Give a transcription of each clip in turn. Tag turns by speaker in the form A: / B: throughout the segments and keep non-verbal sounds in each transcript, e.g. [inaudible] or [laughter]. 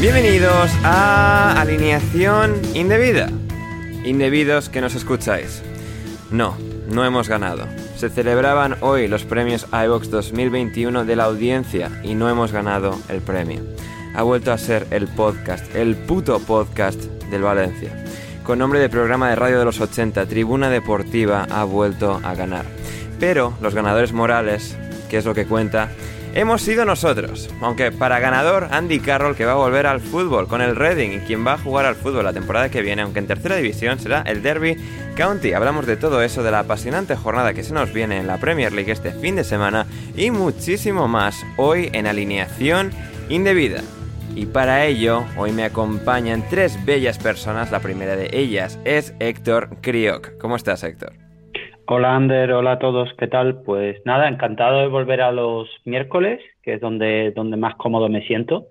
A: bienvenidos a Alineación Indebida. Indebidos que nos escucháis. No, no hemos ganado. Se celebraban hoy los premios iVox 2021 de la audiencia y no hemos ganado el premio. Ha vuelto a ser el podcast, el puto podcast del Valencia. Con nombre de programa de radio de los 80, Tribuna Deportiva ha vuelto a ganar. Pero los ganadores morales, que es lo que cuenta, hemos sido nosotros. Aunque para ganador, Andy Carroll, que va a volver al fútbol con el Reading y quien va a jugar al fútbol la temporada que viene, aunque en tercera división será el Derby County. Hablamos de todo eso, de la apasionante jornada que se nos viene en la Premier League este fin de semana y muchísimo más hoy en alineación indebida. Y para ello, hoy me acompañan tres bellas personas. La primera de ellas es Héctor Crioc. ¿Cómo estás, Héctor?
B: Hola Ander, hola a todos, ¿qué tal? Pues nada, encantado de volver a los miércoles, que es donde, donde más cómodo me siento.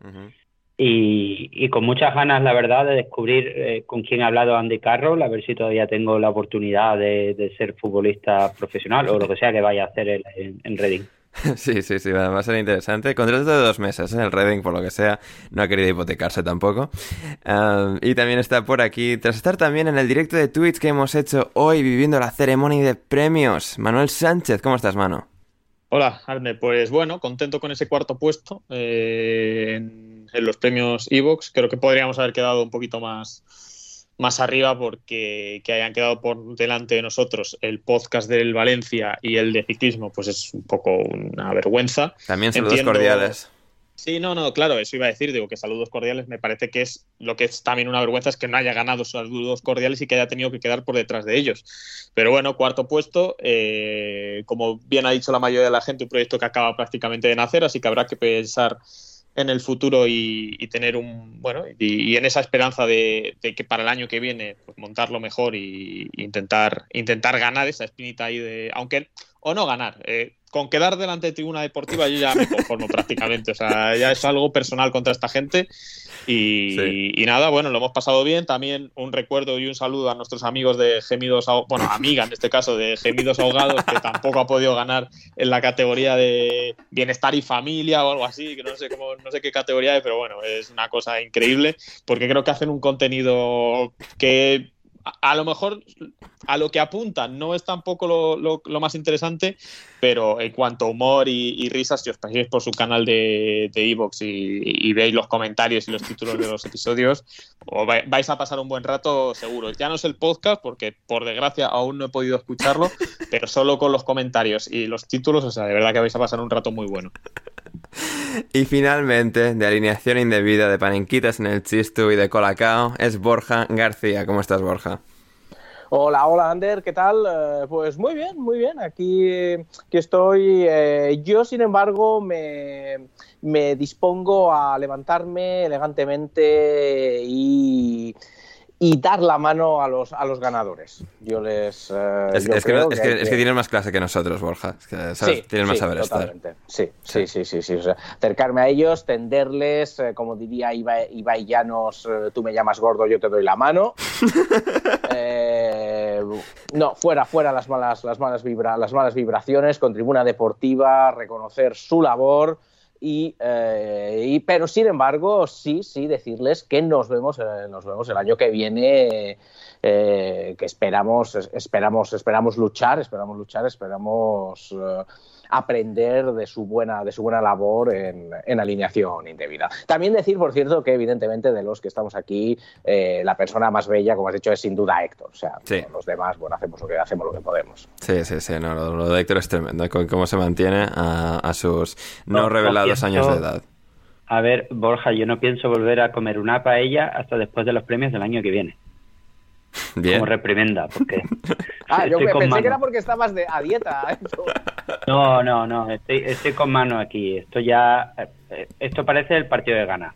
B: y, con muchas ganas, la verdad, de descubrir eh, con quién ha hablado Andy Carroll, a ver si todavía tengo la oportunidad de, ser futbolista profesional o lo que sea que vaya a hacer en, en Reading. [laughs]
A: Sí, sí, sí, va a ser interesante. Contrato de dos meses, en ¿eh? el Reading, por lo que sea, no ha querido hipotecarse tampoco. y también está por aquí, tras estar también en el directo de Twitch que hemos hecho hoy, viviendo la ceremonia de premios, Manuel Sánchez. ¿Cómo estás, mano?
C: Hola, Arne. Pues bueno, contento con ese cuarto puesto eh, en, en, los premios Evox. Creo que podríamos haber quedado un poquito más más arriba porque que hayan quedado por delante de nosotros el podcast del Valencia y el de ciclismo, pues es un poco una vergüenza.
A: También saludos cordiales.
C: Sí, no, no, claro, eso iba a decir, digo que saludos cordiales me parece que es lo que es también una vergüenza es que no haya ganado saludos cordiales y que haya tenido que quedar por detrás de ellos. Pero bueno, cuarto puesto, eh, como bien ha dicho la mayoría de la gente, un proyecto que acaba prácticamente de nacer, así que habrá que pensar en el futuro y, tener un bueno y, en esa esperanza de, que para el año que viene pues, montarlo mejor y, intentar intentar ganar esa espinita ahí de aunque o no ganar eh, con quedar delante de tribuna deportiva yo ya me conformo prácticamente. O sea ya es algo personal contra esta gente. Y, nada, bueno, lo hemos pasado bien. También un recuerdo y un saludo a nuestros amigos de Gemidos, bueno, amiga en este caso, de Gemidos Ahogados, que tampoco ha podido ganar en la categoría de bienestar y familia o algo así, que no sé cómo, no sé qué categoría es, pero bueno, es una cosa increíble, porque creo que hacen un contenido que a lo mejor a lo que apuntan no es tampoco lo, más interesante, pero en cuanto a humor y, risas, si os paséis por su canal de Evox y, veis los comentarios y los títulos de los episodios, vais a pasar un buen rato seguro. Ya no es el podcast, porque por desgracia aún no he podido escucharlo, pero solo con los comentarios y los títulos, o sea, de verdad que vais a pasar un rato muy bueno.
A: Y finalmente, de alineación indebida de panenquitas en el chistu y de colacao, es Borja García. ¿Cómo estás, Borja?
D: Hola, hola Ander, ¿qué tal? Eh, pues muy bien, muy bien. Aquí estoy. Eh, yo, sin embargo, me, me dispongo a levantarme elegantemente y y dar la mano a los, a los ganadores. Yo les.
A: Eh, es, que, es, que, tienes más clase que nosotros, Borja. Sí, tienes más saber
D: totalmente. Sí, sí, sí, sí. sí, acercarme a ellos, tenderles, eh, como diría Ibai, Llanos, eh, tú me llamas gordo, yo te doy la mano. [laughs] no, fuera, fuera las malas, las malas, vibra, las malas vibraciones, con tribuna deportiva, reconocer su labor eh, y, pero sin embargo, sí, sí, decirles que nos vemos, eh, nos vemos el año que viene, eh, que esperamos, esperamos, esperamos luchar, esperamos luchar, esperamos aprender de su buena, de su buena labor en, alineación indebida. También decir, por cierto, que evidentemente de los que estamos aquí, eh, la persona más bella, como has dicho, es sin duda Héctor. O sea, los demás, bueno, hacemos lo que hacemos lo que podemos.
A: Sí, sí, sí, no, lo, de Héctor es tremendo, cómo se mantiene a, sus no, revelados años de edad.
B: A ver, Borja, yo no pienso volver a comer una paella hasta después de los premios del año que viene. Como reprimenda, porque. [laughs]
D: ah, yo pensé que era porque estabas de, a dieta. [laughs]
B: no, no, no, estoy, estoy con mano aquí. Esto ya. Eh, esto parece el partido de gana.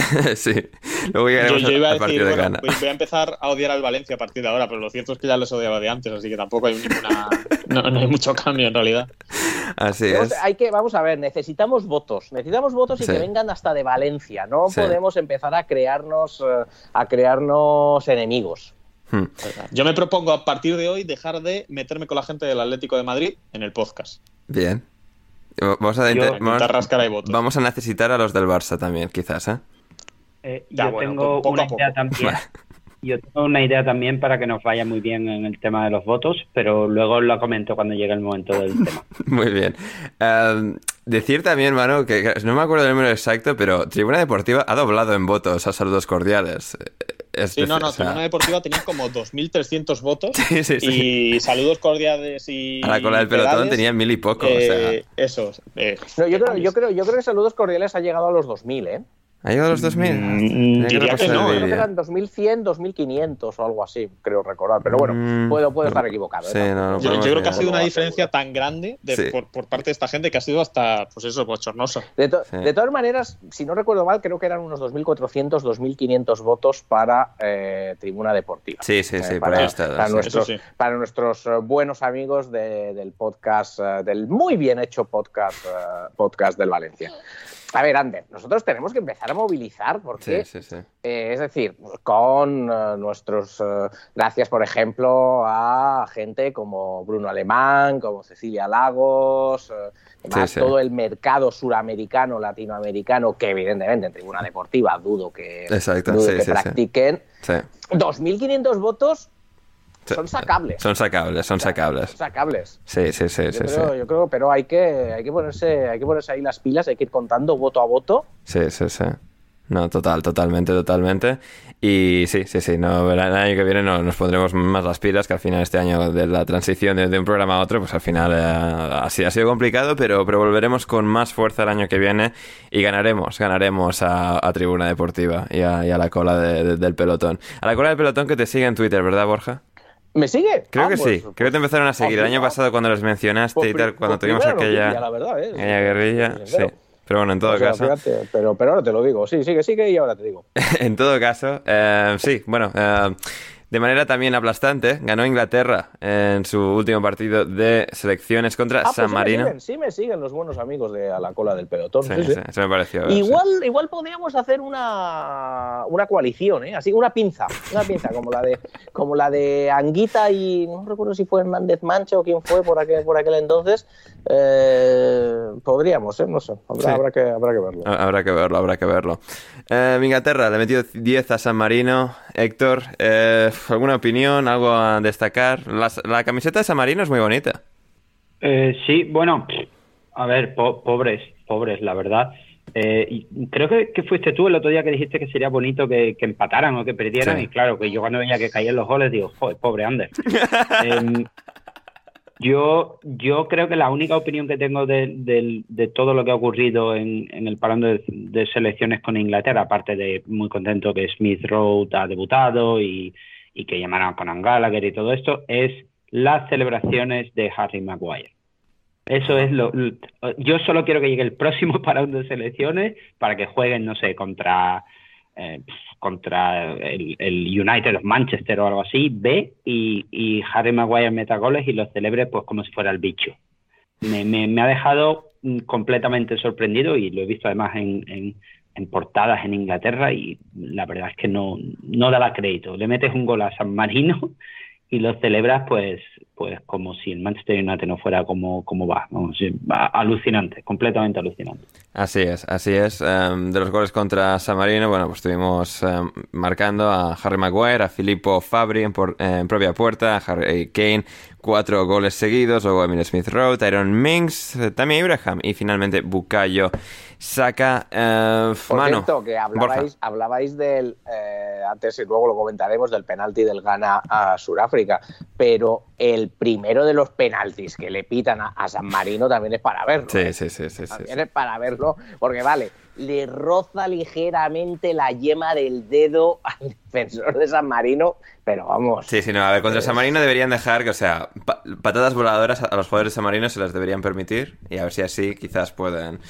B: [laughs]
A: sí, luego llegaremos
C: yo, iba a decir, bueno, voy a empezar a odiar al Valencia a partir de ahora, pero lo cierto es que ya los odiaba de antes, así que tampoco hay ninguna. [laughs] no, hay mucho cambio en realidad.
A: Así es.
D: Hay que, vamos a ver, necesitamos votos, necesitamos votos y que vengan hasta de Valencia. No podemos empezar a crearnos, eh, a crearnos enemigos.
C: Hmm. Yo me propongo a partir de hoy dejar de meterme con la gente del Atlético de Madrid en el podcast.
A: Bien. Vamos a, vamos, vamos a necesitar a los del Barça también, quizás, ¿eh?
B: Eh, yo tengo una idea también. Yo tengo una idea también para que nos vaya muy bien en el tema de los votos, pero luego lo comento cuando llegue el momento del tema. [laughs]
A: muy bien. Em, decir también, mano, que no me acuerdo del número exacto, pero Tribuna Deportiva ha doblado en votos a saludos cordiales.
C: Sí, no, no, Tribuna Deportiva tenía como 2.300 votos [laughs] y saludos cordiales y...
A: A la cola del pelotón tenía mil y poco, o sea...
C: Eh, Eso.
D: Eh, no, yo, creo, yo, creo, yo creo que saludos cordiales ha llegado a los 2.000, ¿eh?
A: ¿Ha llegado a los 2000?
C: Mm, diría que no,
D: creo que eran 2100, 2500 o algo así, creo recordar. Pero bueno, mm, puedo, puedo estar equivocado.
C: ¿eh? yo, creo que ha sido una diferencia tan grande por, por, parte de esta gente que ha sido hasta, pues eso, bochornosa.
D: De, de, todas maneras, si no recuerdo mal, creo que eran unos 2400, 2500 votos para eh, Tribuna Deportiva.
A: Sí, sí, sí,
D: eh, para,
A: para,
D: nuestros, para nuestros eh, buenos amigos de, del podcast, del muy bien hecho podcast, podcast del Valencia. A ver, Ander, nosotros tenemos que empezar a movilizar porque, eh, es decir, con eh, nuestros, eh, gracias por ejemplo a gente como Bruno Alemán, como Cecilia Lagos, más todo el mercado suramericano, latinoamericano, que evidentemente en tribuna deportiva dudo que, dudo que practiquen. 2.500 votos son sacables.
A: Son sacables, son sacables.
D: Son sacables.
A: Sí, sí, sí,
D: yo
A: sí,
D: creo, Yo creo, pero hay que, hay que ponerse, hay que ponerse ahí las pilas, hay que ir contando voto a voto.
A: Sí, sí, sí. No, total, totalmente, totalmente. Y sí, sí, sí, no, el año que viene no, nos pondremos más las pilas, que al final este año de la transición de, un programa a otro, pues al final eh, ha, sido complicado, pero, pero volveremos con más fuerza el año que viene y ganaremos, ganaremos a, Tribuna Deportiva y a, la cola del pelotón. A la cola del pelotón que te sigue en Twitter, ¿verdad, Borja?
D: ¿Me sigue?
A: Creo que pues, sí, creo que te empezaron a seguir. el año pasado cuando los mencionaste y tal, cuando tuvimos aquella,
D: ¿eh?
A: guerrilla, sí. Pero bueno, en todo caso.
D: pero, pero ahora te lo digo. Sí, sigue, sigue y ahora te digo. [laughs]
A: en todo caso, eh, sí, bueno. Eh, de manera también aplastante, ganó Inglaterra en su último partido de selecciones contra
D: ah,
A: San pues Marino.
D: Sí me, siguen, los buenos amigos de a la cola del pelotón.
A: Sí, sí, eso me pareció.
D: Igual, igual podríamos hacer una, una coalición, ¿eh? así una pinza, una pinza como la de como la de Anguita y no recuerdo si fue Hernández Mancha o quién fue por aquel por aquel entonces. Eh, podríamos, ¿eh? no sé, habrá, que, habrá que verlo.
A: Habrá que verlo, habrá que verlo. Eh, Inglaterra le metió 10 a San Marino. Héctor, eh, ¿alguna opinión? ¿Algo a destacar? La, camiseta de San Marino es muy bonita.
B: Eh, sí, bueno, a ver, pobres, pobres, la verdad. Eh, creo que, fuiste tú el otro día que dijiste que sería bonito que, empataran o que perdieran. Y claro, que yo cuando veía que caían los goles, digo, joder, pobre Ander. [laughs] Em, yo, yo creo que la única opinión que tengo de, todo lo que ha ocurrido en, el parón de, selecciones con Inglaterra, aparte de muy contento que Smith Road ha debutado y, que llamaron con Gallagher y todo esto, es las celebraciones de Harry Maguire. Eso es lo, Yo solo quiero que llegue el próximo [laughs] parón de selecciones para que jueguen, no sé, contra eh, contra el, United of Manchester o algo así, ve y, Harry Maguire meta goles y los celebre pues como si fuera el bicho. Me, ha dejado mm, completamente sorprendido y lo he visto además en, portadas en Inglaterra y la verdad es que no, no daba crédito. Le metes un gol a San Marino y lo celebras pues pues como si el Manchester United no fuera como, como va. alucinante, completamente alucinante.
A: Así es, así es. Em, de los goles contra San Marino, bueno, pues estuvimos em, marcando a Harry Maguire, a Filippo Fabri en, en, propia puerta, a Harry Kane, cuatro goles seguidos, luego Emil Smith Rowe, Tyron Minks, eh, también Abraham y finalmente Bukayo saca
D: eh, Por cierto, que hablabais, hablabais del, eh, antes y luego lo comentaremos, del penalti del Ghana a Sudáfrica, pero el primero de los penaltis que le pitan a, San Marino también es para verlo.
A: Sí, ¿eh? sí, sí, sí.
D: También es para verlo, porque vale, le roza ligeramente la yema del dedo al defensor de San Marino, pero vamos.
A: Sí, sí, no, a ver, contra San Marino deberían dejar que, o sea, patadas voladoras a los jugadores de San Marino se las deberían permitir y a ver si así quizás pueden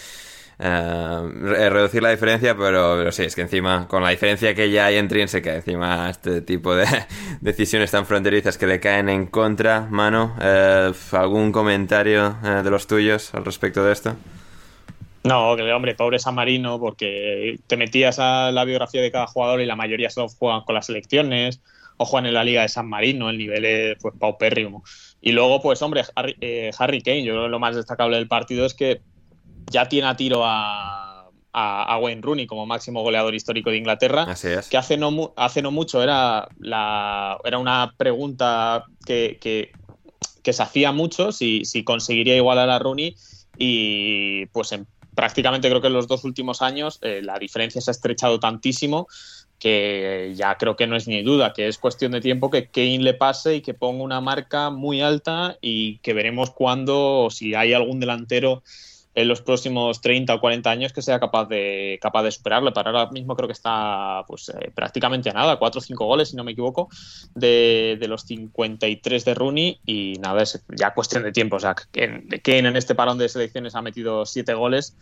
A: eh, reducir la diferencia, pero, pero, sí, es que encima, con la diferencia que ya hay intrínseca, encima este tipo de [laughs] decisiones tan fronterizas que le caen en contra, mano, eh, ¿algún comentario eh, de los tuyos al respecto de esto?
C: No, que hombre, pobre San Marino, porque te metías a la biografía de cada jugador y la mayoría solo juegan con las selecciones o juegan en la Liga de San Marino, el nivel es pues paupérrimo. Y luego, pues hombre, Harry, Harry Kane, yo lo más destacable del partido es que ya tiene a tiro a, a, Wayne Rooney como máximo goleador histórico de Inglaterra.
A: Que
C: hace no, hace no mucho era, la, era una pregunta que, que, se hacía mucho si, si conseguiría igualar a Rooney y pues en, prácticamente creo que en los dos últimos años eh, la diferencia se ha estrechado tantísimo que ya creo que no es ni duda, que es cuestión de tiempo que Kane le pase y que ponga una marca muy alta y que veremos cuándo, si hay algún delantero en los próximos 30 o 40 años que sea capaz de, capaz de superarlo. Para ahora mismo creo que está pues, eh, prácticamente a nada, 4 o 5 goles, si no me equivoco, de, de, los 53 de Rooney y nada, es ya cuestión de tiempo. O sea, Kane, Kane en este parón de selecciones ha metido 7 goles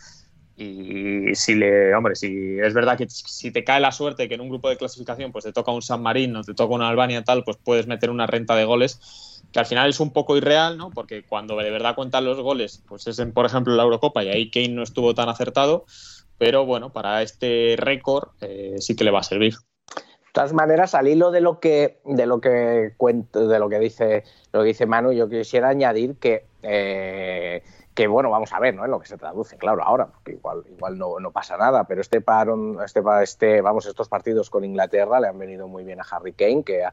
C: y si le, hombre, si es verdad que si te cae la suerte que en un grupo de clasificación pues te toca un San Marino, te toca una Albania tal, pues puedes meter una renta de goles que al final es un poco irreal, ¿no? Porque cuando de verdad cuentan los goles, pues es en, por ejemplo, la Eurocopa y ahí Kane no estuvo tan acertado, pero bueno, para este récord eh, sí que le va a servir.
D: De todas maneras, al hilo de lo que de lo que cuento, de lo que dice lo que dice Manu, yo quisiera añadir que eh, que bueno, vamos a ver, ¿no? En lo que se traduce, claro, ahora, porque igual, igual no, no pasa nada, pero este parón, este, este, vamos, estos partidos con Inglaterra le han venido muy bien a Harry Kane, que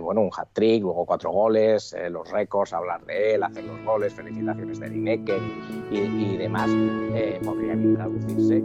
D: bueno, un hat-trick, luego cuatro goles, eh, los récords, hablar de él, hacer los goles, felicitaciones de Lineker y, y, demás, eh, podrían traducirse.